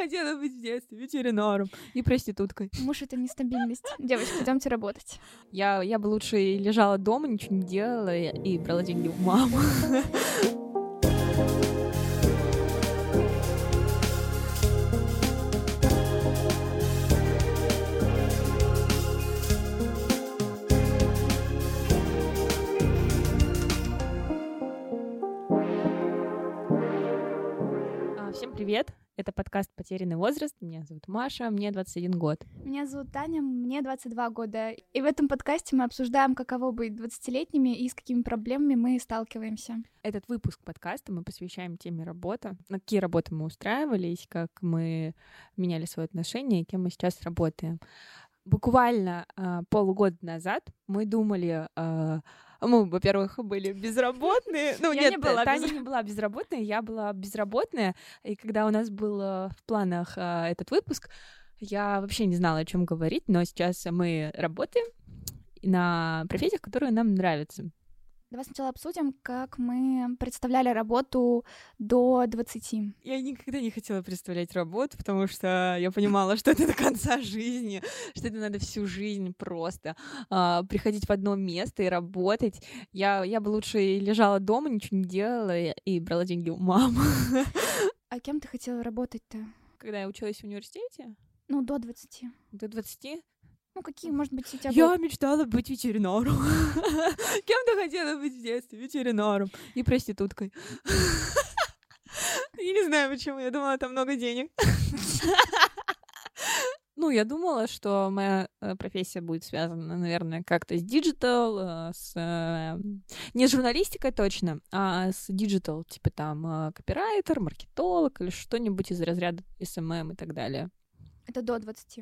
хотела быть в детстве ветеринаром и проституткой. Муж — это нестабильность. Девочки, идемте работать. Я, я бы лучше лежала дома, ничего не делала и брала деньги у мамы. А, Всем привет! Это подкаст «Потерянный возраст». Меня зовут Маша, мне 21 год. Меня зовут Таня, мне 22 года. И в этом подкасте мы обсуждаем, каково быть 20-летними и с какими проблемами мы сталкиваемся. Этот выпуск подкаста мы посвящаем теме работы. На какие работы мы устраивались, как мы меняли свои отношения и кем мы сейчас работаем. Буквально а, полгода назад мы думали... а, мы, во-первых, были безработные. Ну, Я нет, не была Таня без- не была безработная, я была безработная. И когда у нас был э, в планах а, этот выпуск, я вообще не знала, о чем говорить, но сейчас мы работаем на профессиях, которые нам нравятся. Давай сначала обсудим, как мы представляли работу до 20. Я никогда не хотела представлять работу, потому что я понимала, что это до конца жизни, что это надо всю жизнь просто а, приходить в одно место и работать. Я, я бы лучше лежала дома, ничего не делала и, и брала деньги у мамы. А кем ты хотела работать-то? Когда я училась в университете, Ну, до 20. до 20, Ну, какие, может быть, у тебя я были- мечтала быть ветеринаром. Кем ты хотела быть в детстве? Ветеринаром и проституткой. Я не знаю, почему. Я думала, там много денег. Ну, я думала, что моя э, профессия будет связана, наверное, как-то с digital, э, с... э, Не с журналистикой точно, а с digital, типа там э, копирайтер, маркетолог или что-нибудь из разряда SMM и так далее. Это до 20.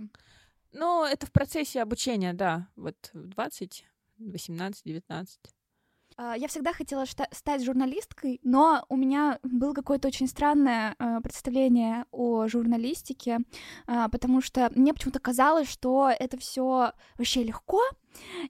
Ну, это в процессе обучения, да. Вот в 20, 18, 19. А, Я всегда хотела стать журналисткой, но у меня было какое-то очень странное э, представление о журналистике, а, потому что мне почему-то казалось, что это все вообще легко,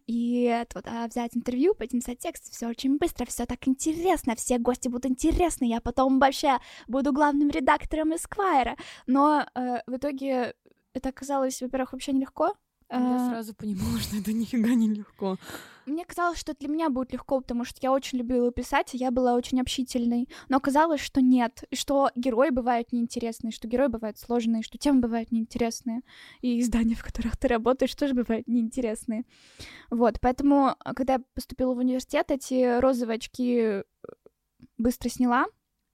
и туда взять интервью, пойти написать текст, все очень быстро, все так интересно, все гости будут интересны, я потом вообще буду главным редактором Эсквайра. Но э, в итоге это оказалось, во-первых, вообще нелегко. Я э, сразу понимала, что это нифига не легко. мне казалось, что для меня будет легко, потому что я очень любила писать, и я была очень общительной. Но оказалось, что нет, и что герои бывают неинтересные, что герои бывают сложные, что темы бывают неинтересные, и издания, в которых ты работаешь, тоже бывают неинтересные. Вот, поэтому, а, когда я поступила в университет, эти розовые очки э, быстро сняла,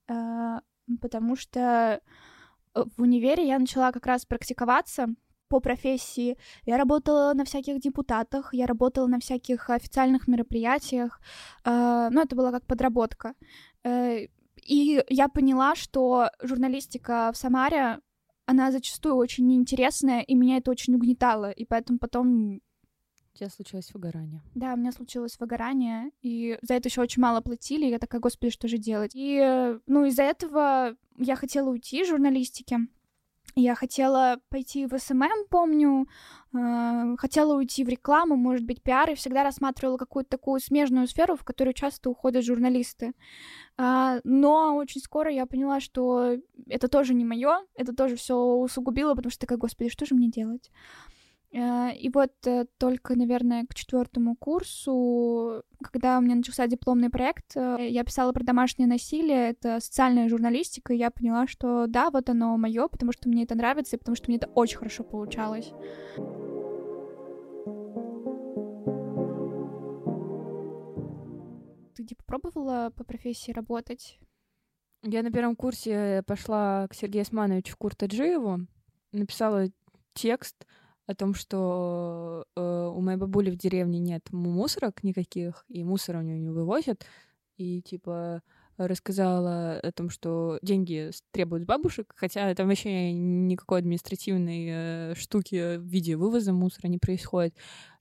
э, потому что в универе я начала как раз практиковаться по профессии, я работала на всяких депутатах, я работала на всяких официальных мероприятиях, э, ну, это была как подработка. Э, и я поняла, что журналистика в Самаре, она зачастую очень неинтересная, и меня это очень угнетало, и поэтому потом, У тебя случилось выгорание. да, у меня случилось выгорание, и за это еще очень мало платили, я такая, господи, что же делать? И, э, ну, из-за этого я хотела уйти из журналистики, я хотела пойти в SMM, помню, э, хотела уйти в рекламу, может быть, пиар, и всегда рассматривала какую-то такую смежную сферу, в которую часто уходят журналисты. А, но очень скоро я поняла, что это тоже не мое, это тоже все усугубило, потому что такая, господи, что же мне делать? Э, И вот э, только, наверное, к четвертому курсу, когда у меня начался дипломный проект, э, я писала про домашнее насилие, это социальная журналистика, и я поняла, что да, вот оно мое, потому что мне это нравится, и потому что мне это очень хорошо получалось. Ты типа пробовала по профессии работать? Я на первом курсе пошла к Сергею Османовичу Куртаджиеву, написала текст о том, что э, у моей бабули в деревне нет мусорок никаких, и мусор у нее не вывозят, и типа рассказала о том, что деньги требуют бабушек, хотя там вообще никакой административной э, штуки в виде вывоза мусора не происходит.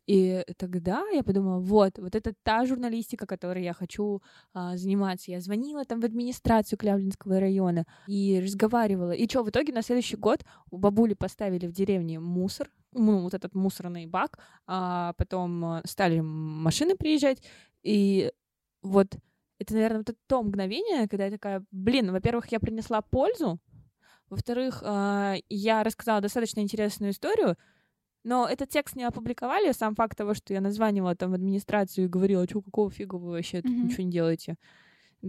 И тогда я подумала, вот, вот это та журналистика, которой я хочу а, заниматься. Я звонила там в администрацию Клявлинского района и разговаривала. И что, в итоге на следующий год у бабули поставили в деревне мусор, ну, вот этот мусорный бак, а потом а, стали машины приезжать, и вот это, наверное, вот это то мгновение, когда я такая, блин, во-первых, я принесла пользу, Во-вторых, э, я рассказала достаточно интересную историю, но этот текст не опубликовали. Сам факт того, что я названивала там в администрацию и говорила, что какого фига вы вообще тут Мгм. ничего не делаете.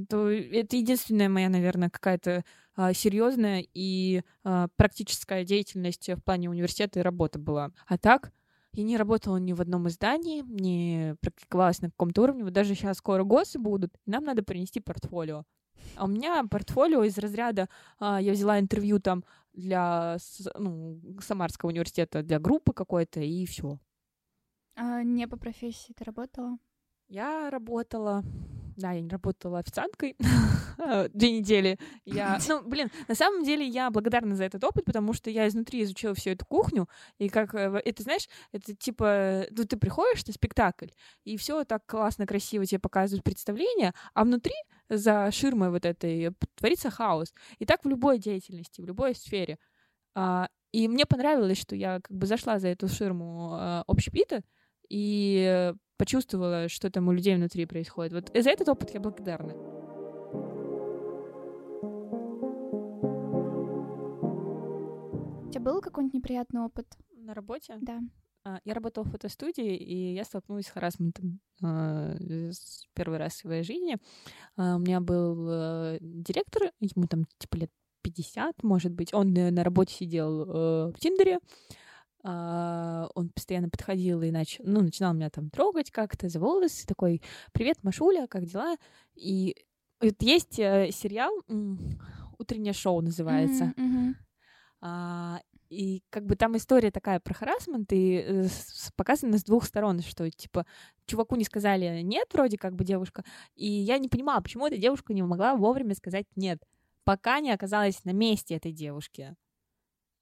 То это единственная моя, наверное, какая-то а, серьезная и а, практическая деятельность в плане университета и работы была. А так, я не работала ни в одном издании, не практиковалась на каком-то уровне. Вот даже сейчас скоро ГОСы будут, и нам надо принести портфолио. А у меня портфолио из разряда, а, я взяла интервью там для ну, Самарского университета, для группы какой-то, и все. А, не по профессии ты работала? Я работала, да, я не работала официанткой две недели. Я, ну, блин, на самом деле я благодарна за этот опыт, потому что я изнутри изучила всю эту кухню, и как э, это, знаешь, это типа, ну, ты приходишь на спектакль, и все так классно, красиво тебе показывают представление, а внутри за ширмой вот этой творится хаос. И так в любой деятельности, в любой сфере. А, И мне понравилось, что я как бы зашла за эту ширму а, общепита и почувствовала, что там у людей внутри происходит. Вот за этот опыт я благодарна. У тебя был какой-нибудь неприятный опыт? На работе Да. А, я работала в фотостудии, и я столкнулась с харасментом а, первый раз в своей жизни. А, У меня был э, директор, ему там типа лет 50, может быть. Он э, на работе сидел э, в Тиндере. Он постоянно подходил и нач... ну, начинал меня там трогать как-то за волосы, такой «Привет, Машуля, как дела?» И вот есть сериал «Утреннее шоу» называется. Мгм, мгм. И как бы там история такая про харасмент, и э, показано с двух сторон, что типа чуваку не сказали нет, вроде как бы девушка, и я не понимала, почему эта девушка не могла вовремя сказать нет, пока не оказалась на месте этой девушки.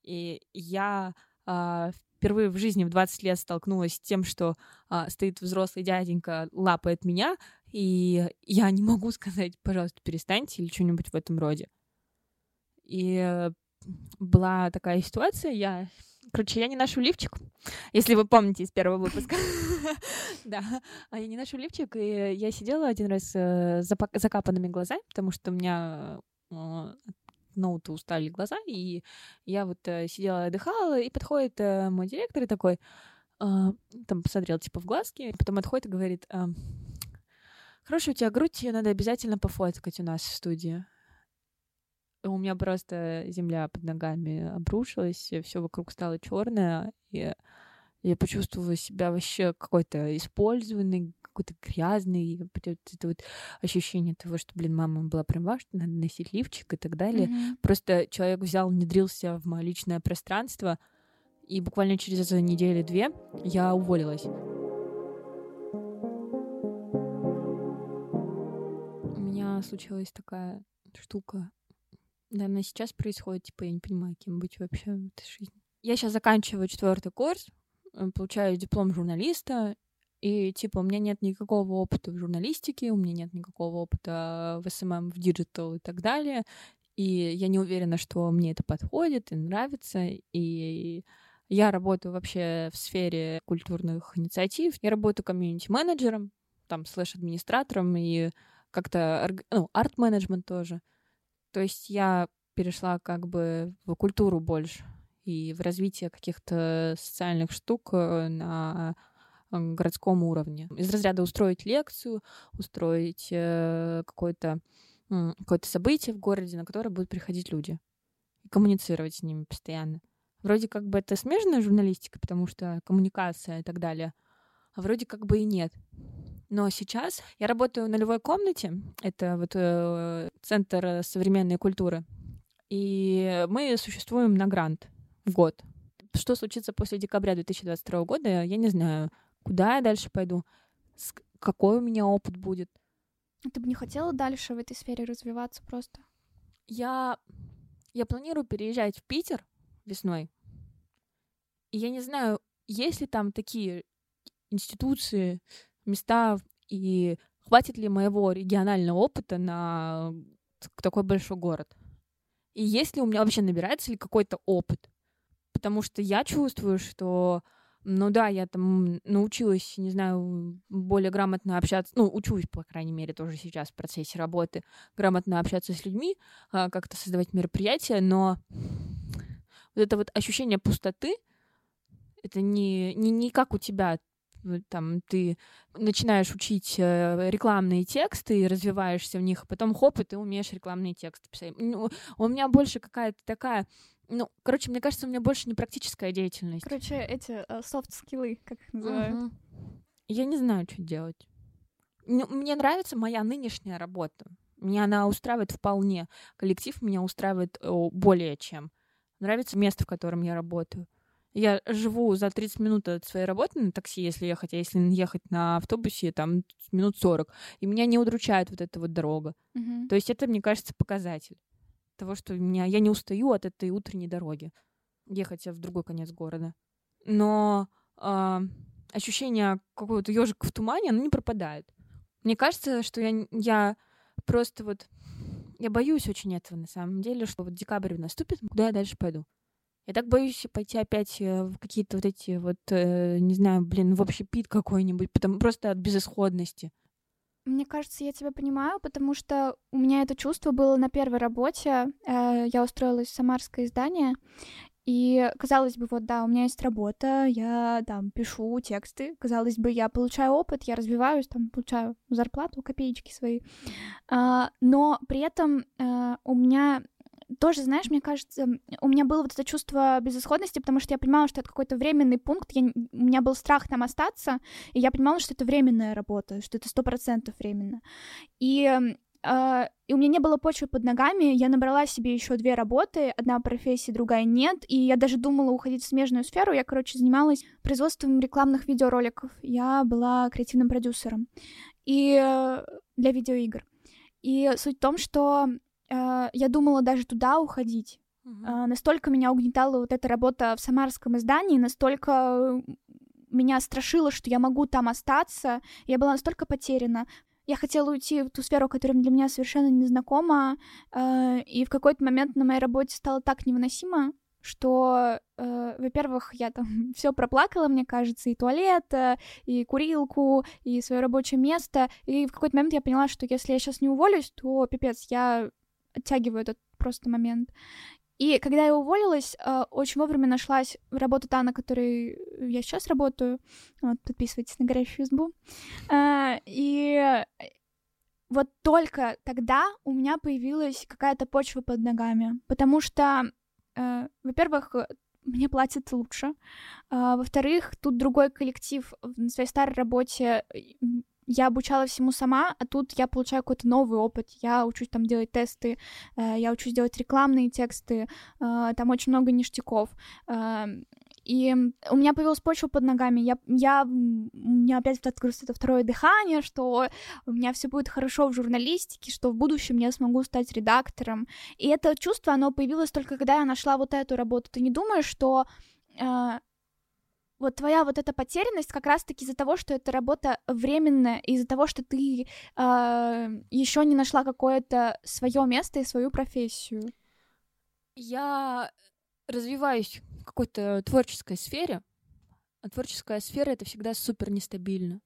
И я а, впервые в жизни в 20 лет столкнулась с тем, что а, стоит взрослый дяденька, лапает меня, и я не могу сказать, пожалуйста, перестаньте или что-нибудь в этом роде. И э, была такая ситуация, я... Короче, я не ношу лифчик, если вы помните из первого выпуска. Да, а я не ношу лифчик, и я сидела один раз э, с закапанными глазами, потому что у меня э, ноута устали глаза, и я вот э, сидела, отдыхала, и подходит мой директор и такой, там посмотрел типа в глазки, потом отходит и говорит, хорошая у тебя грудь, ее надо обязательно пофоткать у нас в студии. У меня просто земля под ногами обрушилась, все вокруг стало черное, и я почувствовала себя вообще какой-то использованный, какой-то грязный, это вот ощущение того, что, блин, мама была права, что надо носить лифчик и так далее. Мгм. Просто человек взял, внедрился в мое личное пространство, и буквально через недели-две я уволилась. У меня случилась такая штука. Наверное, сейчас происходит, типа, я не понимаю, кем быть вообще в этой жизни. Я сейчас заканчиваю четвертый курс, э, получаю диплом журналиста, и, типа, у меня нет никакого опыта в журналистике, у меня нет никакого опыта в SMM, в digital и так далее. И я не уверена, что мне это подходит и нравится. И я работаю вообще в сфере культурных инициатив. Я работаю комьюнити-менеджером, там, слэш-администратором и как-то, ну, арт-менеджмент тоже. То есть я перешла как бы в культуру больше и в развитие каких-то социальных штук э, на городском уровне. Из разряда устроить лекцию, устроить э, какое-то м, какое-то событие в городе, на которое будут приходить люди и коммуницировать с ними постоянно. Вроде как бы это смежная журналистика, потому что коммуникация и так далее, а вроде как бы и нет. Но сейчас я работаю в нулевой комнате, это вот э, центр современной культуры, и мы существуем на грант в год. Что случится после декабря 2022 года, я не знаю. Куда я дальше пойду, какой у меня опыт будет. А Ты бы не хотела дальше в этой сфере развиваться просто? Я, я планирую переезжать в Питер весной. И я не знаю, есть ли там такие институции, места, и хватит ли моего регионального опыта на такой большой город. И есть ли у меня вообще набирается ли какой-то опыт. Потому что я чувствую, что Ну да, я там научилась, не знаю, более грамотно общаться, ну, учусь, по крайней мере, тоже сейчас в процессе работы, грамотно общаться с людьми, а, как-то создавать мероприятия, но вот это вот ощущение пустоты, это не, не, не как у тебя, там ты начинаешь учить э, рекламные тексты и развиваешься в них, а потом хоп, и ты умеешь рекламные тексты писать. Ну, у меня больше какая-то такая ну, короче, мне кажется, у меня больше не практическая деятельность. Короче, эти софт-скиллы, uh, как их называют. Угу. Я не знаю, что делать. Мне нравится моя нынешняя работа. Меня она устраивает вполне. Коллектив меня устраивает более чем. Нравится место, в котором я работаю. Я живу за 30 минут от своей работы на такси, если ехать, а если ехать на автобусе, там минут 40. И меня не удручает вот эта вот дорога. Uh-huh. То есть это, мне кажется, показатель того, что меня, я не устаю от этой утренней дороги, ехать в другой конец города. Но э, ощущение какого-то ежика в тумане, оно не пропадает. Мне кажется, что я, я просто вот... Я боюсь очень этого на самом деле, что вот декабрь наступит, куда я дальше пойду. Я так боюсь пойти опять э, в какие-то вот эти вот, э, не знаю, блин, в общий пит какой-нибудь, потому просто от безысходности. Мне кажется, я тебя понимаю, потому что у меня это чувство было на первой работе. Э, я устроилась в самарское издание, и, казалось бы, вот да, у меня есть работа, я там пишу тексты, казалось бы, я получаю опыт, я развиваюсь, там получаю зарплату, копеечки свои, а, но при этом а, у меня тоже, знаешь, мне кажется, у меня было вот это чувство безысходности, потому что я понимала, что это какой-то временный пункт, я, у меня был страх там остаться, и я понимала, что это временная работа, что это сто процентов временно. И Uh, и у меня не было почвы под ногами, я набрала себе еще две работы, одна профессия, другая нет, и я даже думала уходить в смежную сферу, я, короче, занималась производством рекламных видеороликов, я была креативным продюсером и uh, для видеоигр. И суть в том, что Э, я думала даже туда уходить. Uh-huh. Настолько меня угнетала вот эта работа в самарском издании, настолько меня страшило, что я могу там остаться. Я была настолько потеряна. Я хотела уйти в ту сферу, которая для меня совершенно незнакома, э, и в какой-то момент на моей работе стало так невыносимо, что, э, во-первых, я там все проплакала, мне кажется, и туалет, э, и курилку, и свое рабочее место, и в какой-то момент я поняла, что если я сейчас не уволюсь, то пипец, я оттягиваю этот просто момент. И когда я уволилась, э, очень вовремя нашлась работа та, на которой я сейчас работаю. Вот, подписывайтесь на горящую избу. Э, и вот только тогда у меня появилась какая-то почва под ногами. Потому что, э, во-первых, мне платят лучше. А, во-вторых, тут другой коллектив. На своей старой работе я обучала всему сама, а тут я получаю какой-то новый опыт. Я учусь там делать тесты, э, я учусь делать рекламные тексты, э, там очень много ништяков. Э, и у меня появилась почва под ногами. Я, я, у меня опять открылось это второе дыхание, что у меня все будет хорошо в журналистике, что в будущем я смогу стать редактором. И это чувство, оно появилось только когда я нашла вот эту работу. Ты не думаешь, что вот твоя вот эта потерянность как раз-таки из-за того, что эта работа временная, из-за того, что ты э, а, еще не нашла какое-то свое место и свою профессию. Я развиваюсь в какой-то творческой сфере, а творческая сфера это всегда супер нестабильно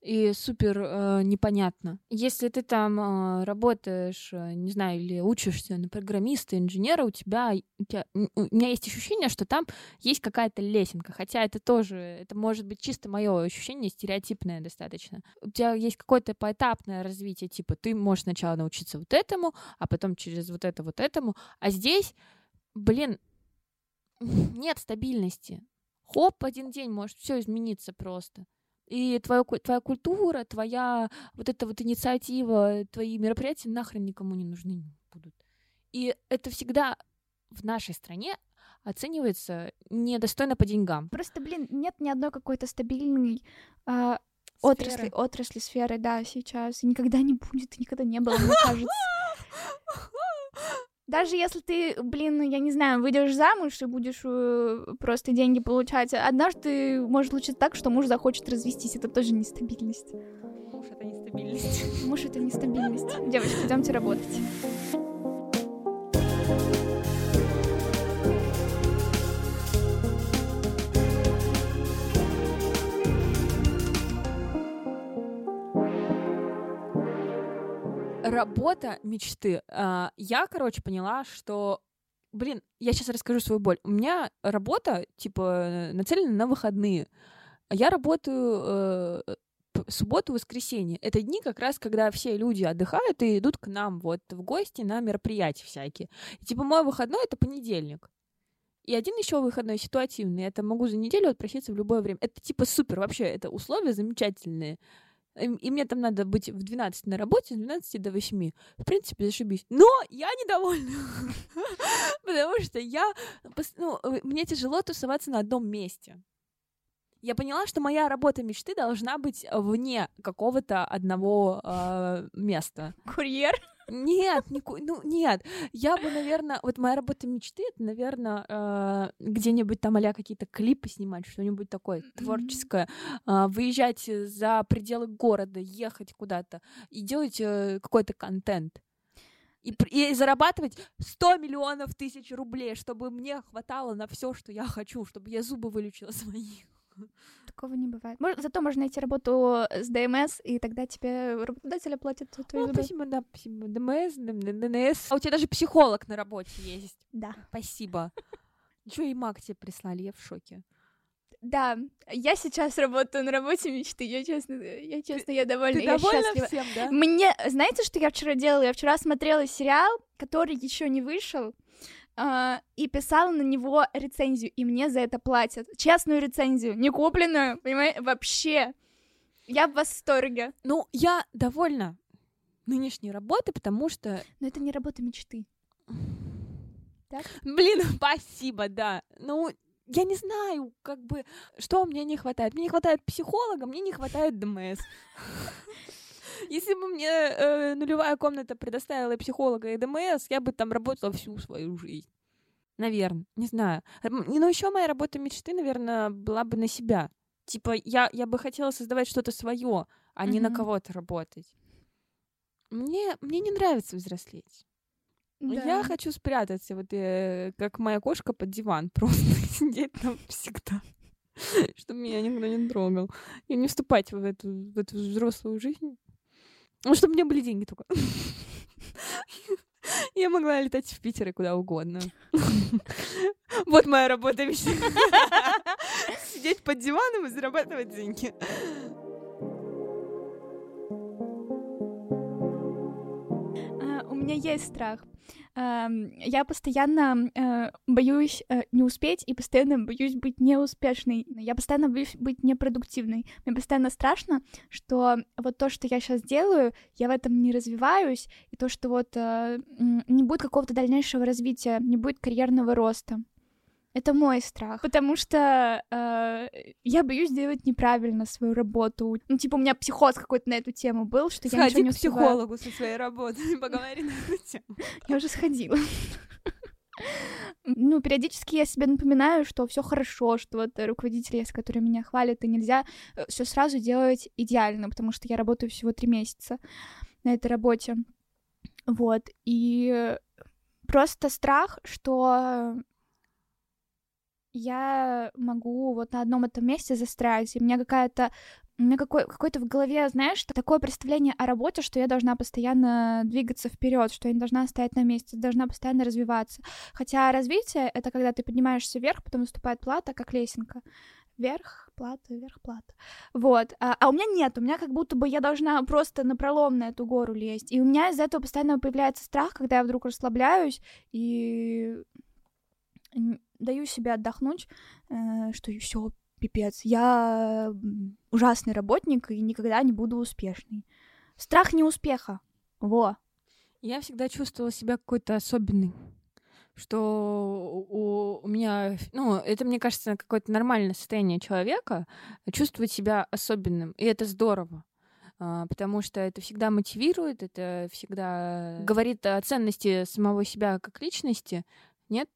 и супер э, непонятно. Если ты там э, работаешь, э, не знаю, или учишься на программиста, инженера, у тебя, у тебя, у меня есть ощущение, что там есть какая-то лесенка, хотя это тоже, это может быть чисто мое ощущение, стереотипное достаточно. У тебя есть какое-то поэтапное развитие, типа ты можешь сначала научиться вот этому, а потом через вот это вот этому, а здесь, блин, нет стабильности. Хоп, один день может все измениться просто. И твоя, твоя культура, твоя вот эта вот инициатива, твои мероприятия нахрен никому не нужны будут. И это всегда в нашей стране оценивается недостойно по деньгам. Просто, блин, нет ни одной какой-то стабильной а, отрасли, отрасли сферы, да, сейчас. И никогда не будет, и никогда не было, мне кажется. Даже если ты, блин, я не знаю, выйдешь замуж и будешь э, просто деньги получать, однажды может случиться так, что муж захочет развестись. Это тоже нестабильность. Муж — это нестабильность. Муж — это нестабильность. Девочки, идемте работать. Работа мечты. А, Я, короче, поняла, что Блин, я сейчас расскажу свою боль. У меня работа, типа, нацелена на выходные. Я работаю э, субботу, воскресенье. Это дни как раз, когда все люди отдыхают и идут к нам вот в гости на мероприятия всякие. И, типа, мой выходной — это понедельник. И один еще выходной ситуативный. Это могу за неделю отпроситься в любое время. Это типа супер. Вообще, это условия замечательные. И мне там надо быть в 12 на работе, с 12 до 8. В принципе, зашибись. Но я недовольна. Потому что я... Ну, э, мне тяжело тусоваться на одном месте. Я поняла, что моя работа мечты должна быть вне какого-то одного э, места. Курьер? Нет, нику- ну нет. Я бы, наверное, вот моя работа мечты, это, наверное, где-нибудь там а какие-то клипы снимать, что-нибудь такое творческое, а, выезжать за пределы города, ехать куда-то и делать э, какой-то контент. И, и зарабатывать 100 миллионов тысяч рублей, чтобы мне хватало на все, что я хочу, чтобы я зубы вылечила свои. Такого не бывает. Мож- Зато можно найти работу с ДМС, и тогда тебе работодатель оплатит твои Ну, зубы. спасибо, да, спасибо. ДМС, ДНС. А у тебя даже психолог на работе есть. Да. Спасибо. Ничего, и маг тебе прислали, я в шоке. Да, я сейчас работаю на работе мечты. Я честно, я честно, я довольна. Ты я довольна счастлива. всем, да? Мне, знаете, что я вчера делала? Я вчера смотрела сериал, который еще не вышел, а, и писала на него рецензию, и мне за это платят. Честную рецензию, не купленную, понимаете, вообще. Я в восторге. Ну, я довольна нынешней работой, потому что, Но это не работа мечты. Так? блин, спасибо, да. Ну, я не знаю, как бы, что мне не хватает. Мне не хватает психолога, мне не хватает ДМС. Если бы мне э, нулевая комната предоставила психолога и ДМС, я бы там работала всю свою жизнь. Наверное, не знаю. Но еще моя работа мечты, наверное, была бы на себя. Типа, я, я бы хотела создавать что-то свое, а не на кого-то работать. Мне, мне не нравится взрослеть. Я хочу спрятаться, вот э, как моя кошка под диван, просто сидеть там всегда, чтобы меня никто не трогал. И не вступать в эту, в эту взрослую жизнь. Ну, чтобы у меня были деньги только. Я могла летать в Питер и куда угодно. Вот моя работа мечты. Сидеть под диваном и зарабатывать деньги. А, У меня есть страх. Ам, Я постоянно э, боюсь э, не успеть и постоянно боюсь быть неуспешной. Я постоянно боюсь быть непродуктивной. Мне постоянно страшно, что вот то, что я сейчас делаю, я в этом не развиваюсь, и то, что вот э, не будет какого-то дальнейшего развития, не будет карьерного роста. Это мой страх, потому что э, я боюсь делать неправильно свою работу. Ну, типа, у меня психоз какой-то на эту тему был, что я ничего Сходи не к успеваю. психологу со своей работой поговори на эту тему. Я уже сходила. Ну, периодически я себе напоминаю, что все хорошо, что вот руководитель есть, который меня хвалит, и нельзя все сразу делать идеально, потому что я работаю всего три месяца на этой работе. Вот. И просто страх, что я могу вот на одном этом месте застрять, и у меня какая-то у меня какой, какое-то в голове, знаешь, такое представление о работе, что я должна постоянно двигаться вперед, что я не должна стоять на месте, должна постоянно развиваться. Хотя развитие — это когда ты поднимаешься вверх, потом наступает плата, как лесенка. Вверх, плата, вверх, плата. Вот. А, а у меня нет, у меня как будто бы я должна просто напролом на эту гору лезть. И у меня из-за этого постоянно появляется страх, когда я вдруг расслабляюсь и даю себе отдохнуть, э, что все, пипец, я ужасный работник и никогда не буду успешной. Страх неуспеха. Во. Я всегда чувствовала себя какой-то особенной. Что у, у меня, ну, это, мне кажется, какое-то нормальное состояние человека чувствовать себя особенным. И это здорово. А, Потому что это всегда мотивирует, это всегда говорит о ценности самого себя как личности. Нет?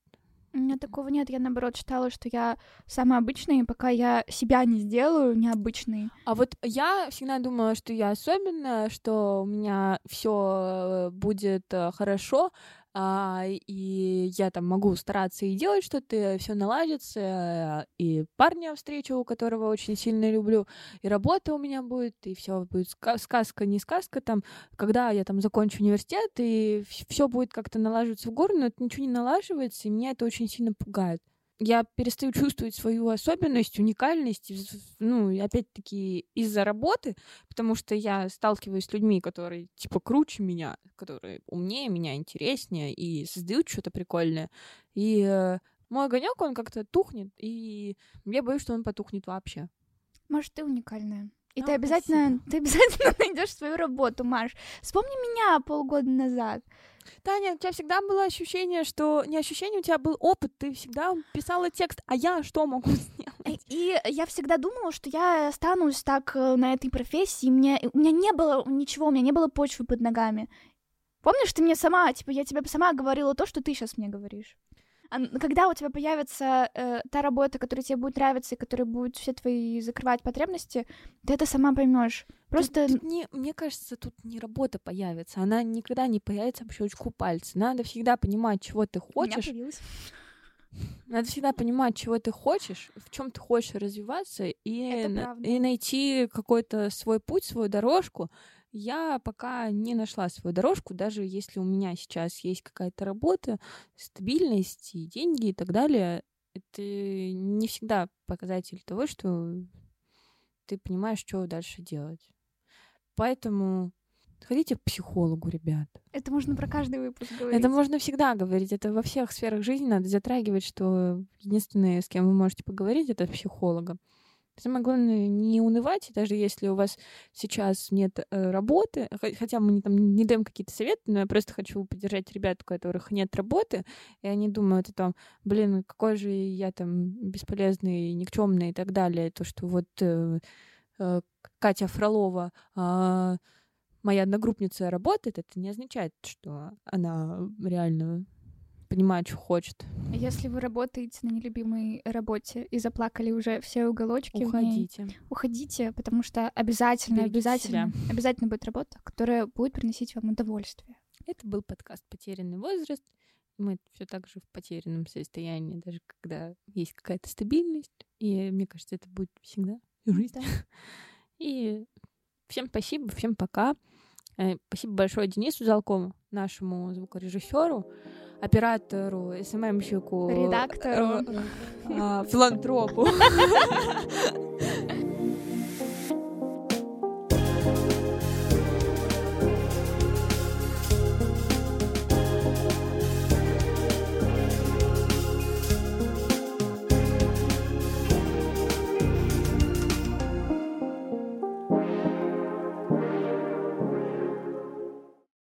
У меня такого нет. Я, наоборот, считала, что я самая обычная, и пока я себя не сделаю необычной. А вот я всегда думала, что я особенная, что у меня все будет э, хорошо, а, и я там могу стараться и делать что-то, все наладится, и парня встречу, которого очень сильно люблю, и работа у меня будет, и все будет сказка, не сказка там, когда я там закончу университет, и все будет как-то налаживаться в гору, но это ничего не налаживается, и меня это очень сильно пугает я перестаю чувствовать свою особенность, уникальность, ну, опять-таки, из-за работы, потому что я сталкиваюсь с людьми, которые, типа, круче меня, которые умнее меня, интереснее и создают что-то прикольное. И э, мой огонек, он как-то тухнет, и я боюсь, что он потухнет вообще. Может, ты уникальная. И а, ты обязательно, спасибо. ты обязательно найдешь свою работу, Маш. Вспомни меня полгода назад. Таня, у тебя всегда было ощущение, что не ощущение, у тебя был опыт, ты всегда писала текст, а я что могу сделать? И я всегда думала, что я останусь так э, на этой профессии, мне, у меня не было ничего, у меня не было почвы под ногами. Помнишь, ты мне сама, типа, я тебе сама говорила то, что ты сейчас мне говоришь? А когда у тебя появится э, та работа, которая тебе будет нравиться и которая будет все твои закрывать потребности, ты это сама поймешь. Просто... Тут, тут не, мне кажется, тут не работа появится. Она никогда не появится по щелчку пальца. Надо всегда понимать, чего ты хочешь. Надо всегда понимать, чего ты хочешь, в чем ты хочешь развиваться, и, на, и найти какой-то свой путь, свою дорожку, я пока не нашла свою дорожку, даже если у меня сейчас есть какая-то работа, стабильность и деньги и так далее, это не всегда показатель того, что ты понимаешь, что дальше делать. Поэтому ходите к психологу, ребят. Это можно про каждый выпуск говорить. Это можно всегда говорить. Это во всех сферах жизни надо затрагивать, что единственное, с кем вы можете поговорить, это психолога. Самое главное не унывать, даже если у вас сейчас нет э, работы, хотя мы не, там, не даем какие-то советы, но я просто хочу поддержать ребят, у которых нет работы, и они думают о том, блин, какой же я там бесполезный, никчемный и так далее, то, что вот э, э, Катя Фролова э, моя одногруппница работает, это не означает, что она реально понимает, что хочет. Если вы работаете на нелюбимой работе и заплакали уже все уголочки, уходите. Ней, уходите, потому что обязательно, Берегите обязательно, себя. обязательно будет работа, которая будет приносить вам удовольствие. Это был подкаст «Потерянный возраст». Мы все так же в потерянном состоянии, даже когда есть какая-то стабильность. И мне кажется, это будет всегда жизнь. Да. И всем спасибо, всем пока. Э, спасибо большое Денису Залкому, нашему звукорежиссеру оператору, СММщику, редактору, э, э, филантропу.